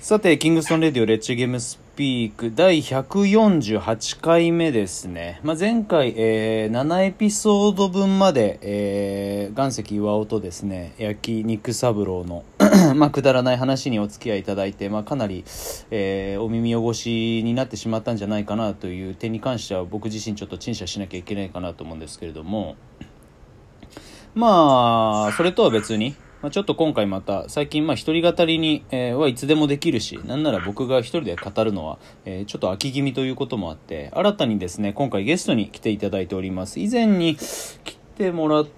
さて、キングストンレディオレッチゲームスピーク第148回目ですね。まあ、前回、えー、7エピソード分まで、えー、岩石岩尾とですね、焼肉三郎の まあ、くだらない話にお付き合いいただいて、まあ、かなり、えー、お耳汚しになってしまったんじゃないかなという点に関しては僕自身ちょっと陳謝しなきゃいけないかなと思うんですけれども、まあ、それとは別に、まあ、ちょっと今回また最近まあ一人語りに、えー、はいつでもできるしなんなら僕が一人で語るのは、えー、ちょっと秋気味ということもあって新たにですね今回ゲストに来ていただいております。以前に来てもらっ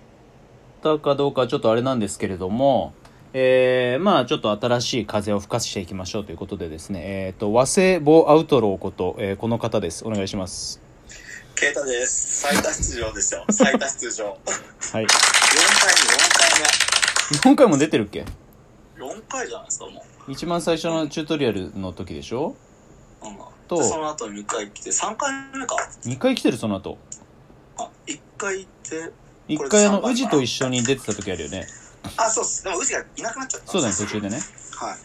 たかどうかちょっとあれなんですけれどもえー、まあちょっと新しい風を吹かしていきましょうということでですねえっ、ー、と和製ボアウトローこと、えー、この方です。お願いします。ケイタです。最多出場ですよ。最多出場。はい。4回目4回目4回も出てるっけ ?4 回じゃないですか、もう。一番最初のチュートリアルの時でしょ？うん。と、その後2回来て、3回目か。2回来てる、その後。あ、1回行って、1回あの、宇治と一緒に出てた時あるよね。あ、そうっす。でも宇治がいなくなっちゃった。そうだね、途中でね。は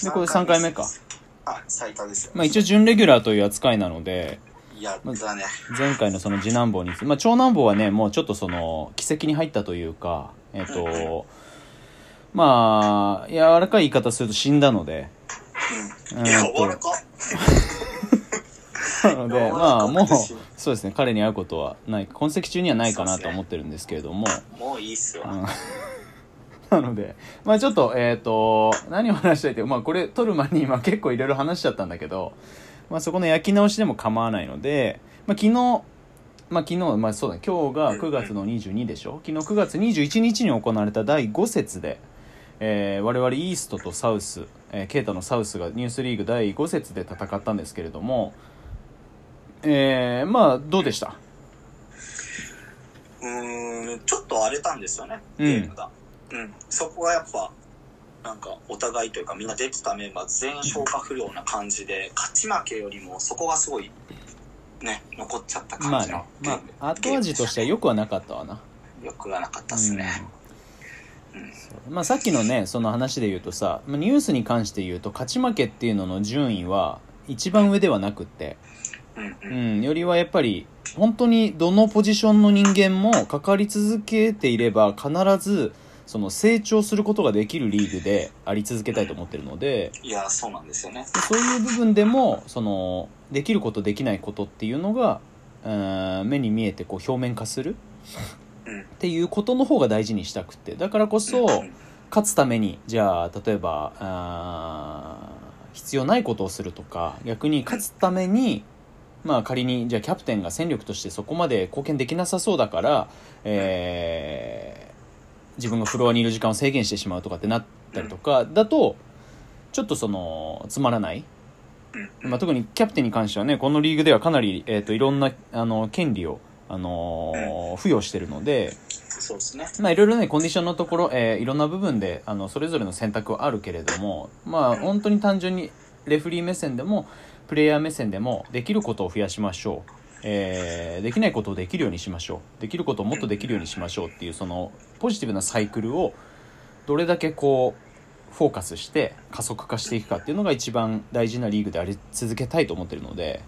い。で、これ3回目か。あ、最多ですよ。まあ一応準レギュラーという扱いなので、やったね。前回のその次男坊に、まあ長男坊はね、もうちょっとその、奇跡に入ったというか、えっ、ー、と、まあ、柔らかい言い方すると死んだので、うん、柔らか。なので、まあ、もう、そうですね、彼に会うことはない、痕跡中にはないかなと思ってるんですけれども。もういいっすよ。なので、まあちょっと、えっ、ー、と、何を話したいって、まあこれ撮る前に今結構いろいろ話しちゃったんだけど、まあそこの焼き直しでも構わないので、まあ昨日、まあ、昨日、まあ、そうだ、今日が9月の22でしょ？昨日9月21日に行われた第5節で、えー、我々イーストとサウス、えー、ケイタのサウスがニュースリーグ第5節で戦ったんですけれども、えー、まあ、どうでした？うん、ちょっと荒れたんですよね、ゲームが。うん、うん、そこはやっぱ、なんかお互いというかみんな出てたメンバー全員消化不良な感じで勝ち負けよりもそこがすごいね、残っちゃった感じの、まあ、ね、まあ、後味としてはよくはなかったわな。よくはなかったっすね。うん、まあ、さっきのねその話で言うとさニュースに関して言うと勝ち負けっていうのの順位は一番上ではなくって、うん、うん、よりはやっぱり本当にどのポジションの人間もかかり続けていれば必ずその成長することができるリーグであり続けたいと思ってるので、いやそうなんですよね。そういう部分でもそのできることできないことっていうのが、うん、目に見えてこう表面化するっていうことの方が大事にしたくて。だからこそ勝つためにじゃあ例えばあ必要ないことをするとか逆に勝つためにまあ仮にじゃあキャプテンが戦力としてそこまで貢献できなさそうだから、えー、自分がフロアにいる時間を制限してしまうとかってなったりとかだとちょっとそのつまらない。まあ、特にキャプテンに関してはねこのリーグではかなり、えーと、いろんなあの権利を、あのー、付与してるのでそうですね。まあいろいろねコンディションのところ、えー、いろんな部分であのそれぞれの選択はあるけれどもまあ本当に単純にレフリー目線でもプレイヤー目線でもできることを増やしましょう、えー、できないことをできるようにしましょう。できることをもっとできるようにしましょうっていうそのポジティブなサイクルをどれだけこうフォーカスして加速化していくかっていうのが一番大事なリーグであり続けたいと思ってるので、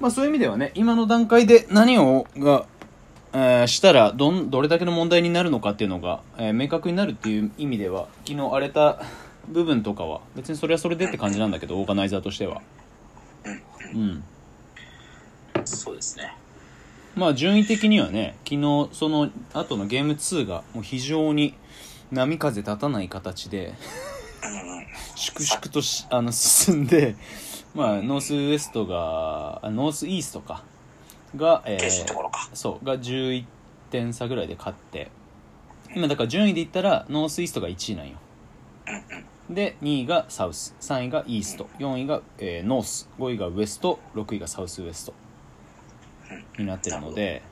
まあ、そういう意味ではね今の段階で何をが、えー、したらどんどれだけの問題になるのかっていうのが、えー、明確になるっていう意味では昨日荒れた部分とかは別にそれはそれでって感じなんだけどオーガナイザーとしては。うん。そうですね。まあ順位的にはね昨日その後のゲーム2がもう非常に波風立たない形で粛々としあの進んで、まあ、ノースウエストがノースイーストか。が、えー、そうが11点差ぐらいで勝って。今だから順位で言ったらノースイーストが1位なんよ。で2位がサウス3位がイースト4位が、えー、ノース5位がウエスト6位がサウスウエストになってるので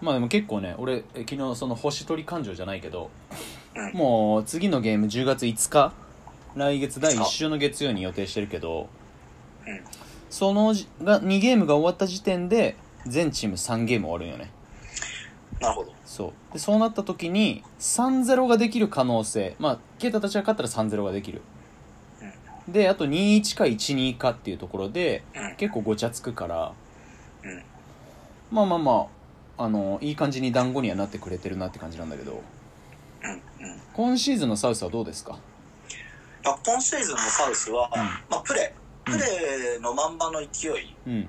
まあでも結構ね俺昨日その星取り感情じゃないけどもう次のゲーム10月5日来月第1週の月曜に予定してるけど、うん、そのが2ゲームが終わった時点で全チーム3ゲーム終わるんよね。なるほど。そう。でそうなった時に3-0ができる可能性。まあ啓太たちが勝ったら3-0ができる。であと21か12かっていうところでうん。結構ごちゃつくからうんまあまあまああのいい感じに団子にはなってくれてるなって感じなんだけど。うんうん今シーズンのサウスはどうですか？今シーズンのサウスは、うん。まあ、プレうん。プレーのまんまの勢い、うん。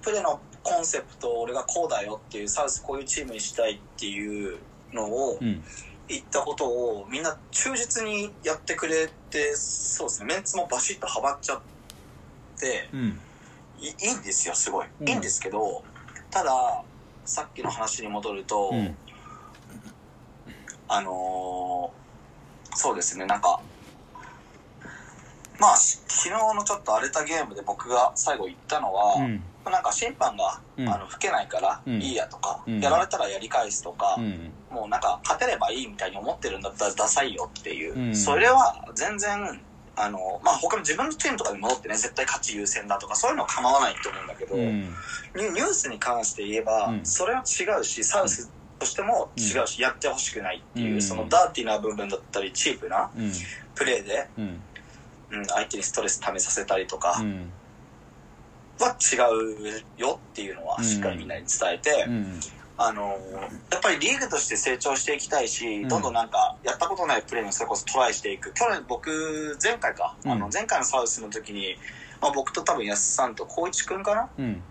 プレーのコンセプト俺がこうだよっていうサウスこういうチームにしたいっていうのをうん。言ったことをみんな忠実にやってくれてそうですね。メンツもバシッとはばっちゃってうん。いいいんですよすごい、うん。いいんですけどたださっきの話に戻ると、うん。あのーそうですね、なんか、まあ、し昨日のちょっと荒れたゲームで僕が最後言ったのは、うん。なんか審判が、うん。あの吹けないからうん。いいやとか、うん。やられたらやり返すとか、うん。もうなんか勝てればいいみたいに思ってるんだったらダサいよっていう、うん。それは全然、あの、まあ他の自分のチームとかに戻ってね、絶対勝ち優先だとかそういうのは構わないと思うんだけど、うん。ニュニュースに関して言えば、うん。それは違うしサウスとしても違うし、やってほしくないっていう、うん。そのダーティーな部分だったりチープなうん。プレーで、うん。うん、相手にストレス溜めさせたりとかうん。は違うよっていうのはしっかりみんなに伝えて、うんあのやっぱりリーグとして成長していきたいし、うん。どんどんなんかやったことないプレーにそれこそトライしていく。去年僕前回か、うん。あの前回のサウスの時に、まあ、僕と多分安さんと光一くんかな？うん。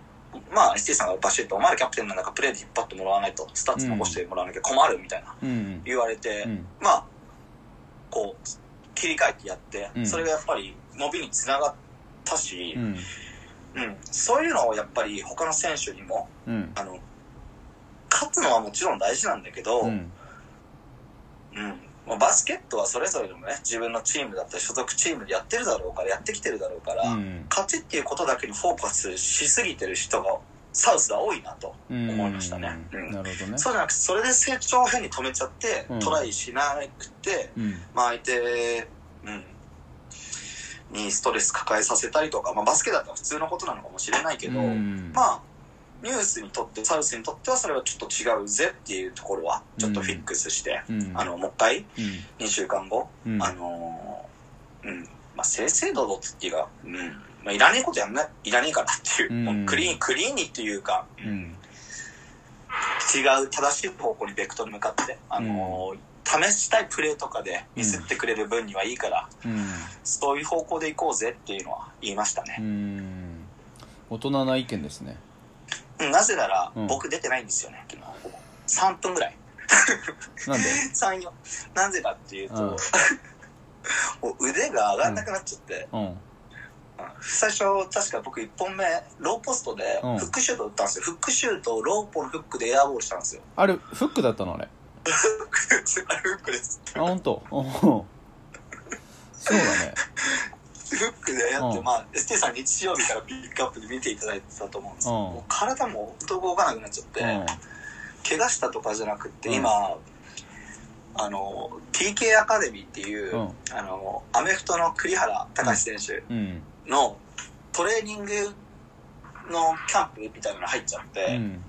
まあ、ST さんがバシッと、お前らキャプテンなんだからプレーで引っ張ってもらわないと、スタッツ残してもらわなきゃ困るみたいなうん。言われて、うん。まあ、こう、切り替えてやって、うん。それがやっぱり伸びにつながったしう、ん。うん、そういうのをやっぱり他の選手にも、うん。あの、勝つのはもちろん大事なんだけど、ううん。ん、まあバスケットはそれぞれのね、自分のチームだったり所属チームでやってるだろうから、やってきてるだろうから、うん。勝ちっていうことだけにフォーカスしすぎてる人が、サウスは多いなとうん思いましたね。うん。なるほどね。そうじゃなくて、それで成長を変に止めちゃって、うん。トライしなくて、うん。まあ相手、うん、にストレス抱えさせたりとか、まあバスケだったら普通のことなのかもしれないけど、うん。まあ、ニュースにとって、サウスにとってはそれはちょっと違うぜっていうところは、ちょっとフィックスして、うん。あの、もう一回、うん。2週間後、うん。あのーうん、まあ、正々堂々っていうか、うん、まあ、いらねえことやんない、いらねえからっていう、うん。もうクリーン、クリーンにっていうか、うん。違う正しい方向にベクトル向かって、あのー試したいプレーとかでミスってくれる分にはいいから、うん。そういう方向で行こうぜっていうのは言いましたうね。ん。大人な意見ですね。うんなぜなら、うん僕出てないんですよね、昨日。3分ぐらい。なんで？3、4。なぜかっていうと、うん もう腕が上がんなくなっちゃって、うんうん最初、確か僕1本目、ローポストでうんフックシュート打ったんですよ。フックシュートをローポのフックでエアボールしたんですよ。あれフックだったのあれ？フックです。あ本当。うんそうだねフックでやって、うん。まあ、ST さん日曜日からピックアップで見ていただいてたと思うんですけど、うん。もう体も本当動かなくなっちゃって、うん。怪我したとかじゃなくって、うん。今、あの、TK アカデミーっていう、うん。あの、アメフトの栗原隆選手うん。のトレーニングのキャンプみたいなの入っちゃって、うん。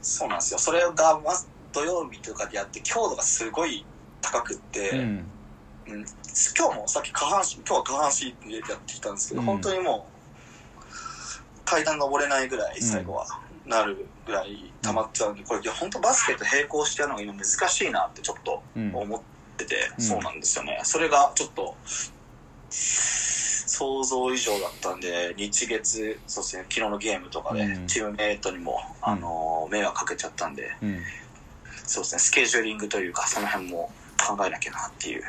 そうなんですよ。それが、まず土曜日とかでやって、強度がすごい高くって、うん。うん今日もさっき下半身、今日は下半身でやってきたんですけど、うん。本当にもう、階段登れないぐらい、最後は、なるぐらい溜まっちゃうんで、これ、いや本当バスケと並行してやるのが今難しいなってちょっとうん思ってて、うん。そうなんですよね。それがちょっと、想像以上だったんで、日月、そうですね、昨日のゲームとかでうん、チームメイトにも、あの、迷惑かけちゃったんで、うん。そうですね、スケジューリングというか、その辺も考えなきゃなっていう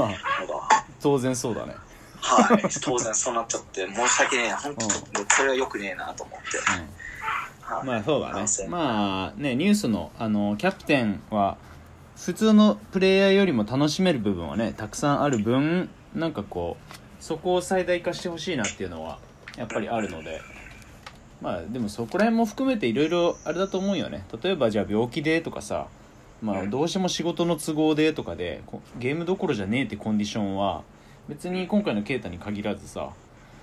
当然そうだね。はい、当然そうなっちゃって、申し訳ねえな、本当これは良くねえなと思って。はい。まあそうだね。まあねニュースのあのキャプテンは普通のプレイヤーよりも楽しめる部分はねたくさんある分なんかこうそこを最大化してほしいなっていうのはやっぱりあるので。まあでもそこら辺も含めていろいろあれだと思うよね。例えばじゃあ病気でとかさまあうん。どうしても仕事の都合でとかでこゲームどころじゃねえってコンディションは別に今回の啓太に限らずさ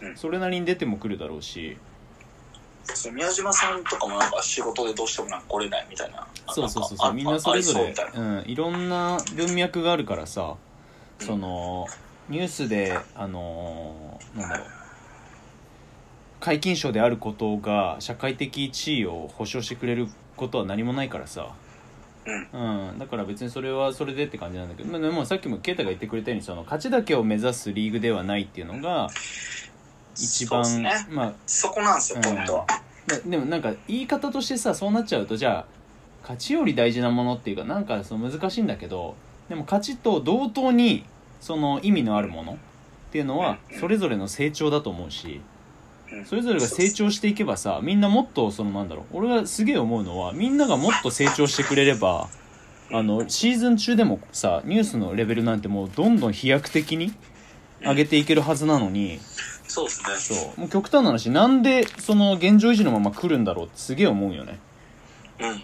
うん。それなりに出てもくるだろうし。宮島さんとかもなんか仕事でどうしてもなんか来れないみたいな。そうそうそうそう。んみんなそれぞれ。うん、いろんな文脈があるからさそのニュースであのーなんだろう。皆勤賞であることが社会的地位を保障してくれることは何もないからさうん。うん、だから別にそれはそれでって感じなんだけど、まあ、でもさっきも啓太が言ってくれたようにその勝ちだけを目指すリーグではないっていうのが一番、ね。まあそこなんですよ、うん。ポイントは。ででもなんか言い方としてさそうなっちゃうとじゃあ勝ちより大事なものっていうかなんかその難しいんだけどでも勝ちと同等にその意味のあるものっていうのはうん。それぞれの成長だと思うしうんそれぞれが成長していけばさみんなもっとそのなんだろう俺がすげえ思うのはみんながもっと成長してくれればあのシーズン中でもさニュースのレベルなんてもうどんどん飛躍的に上げていけるはずなのに。そうですね。そうもう極端な話なんでその現状維持のまま来るんだろうってすげえ思うよねうん。っ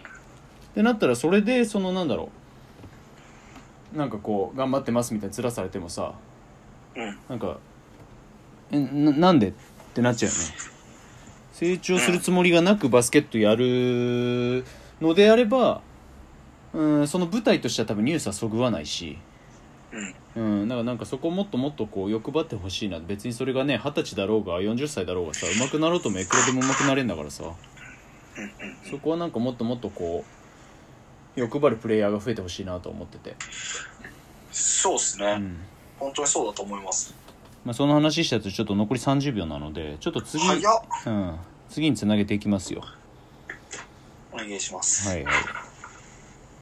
てなったらそれでそのなんだろうなんかこう頑張ってますみたいな面されてもさうん。なんかえななんで？ってなっちゃうよね。成長するつもりがなくバスケットやるのであればうんその舞台としては多分ニュースはそぐわないし。うん。うん、だからなんかそこをもっともっとこう欲張ってほしいな。別にそれがね二十歳だろうが40歳だろうがさ上手くなろうともいくらでも上手くなれんだからさ。そこはなんかもっともっとこう欲張るプレイヤーが増えてほしいなと思ってて、そうですね、うん。本当にそうだと思います。まあ、その話したやつちょっと残り30秒なのでちょっと次。うん、次につなげていきますよお願いします。はいはい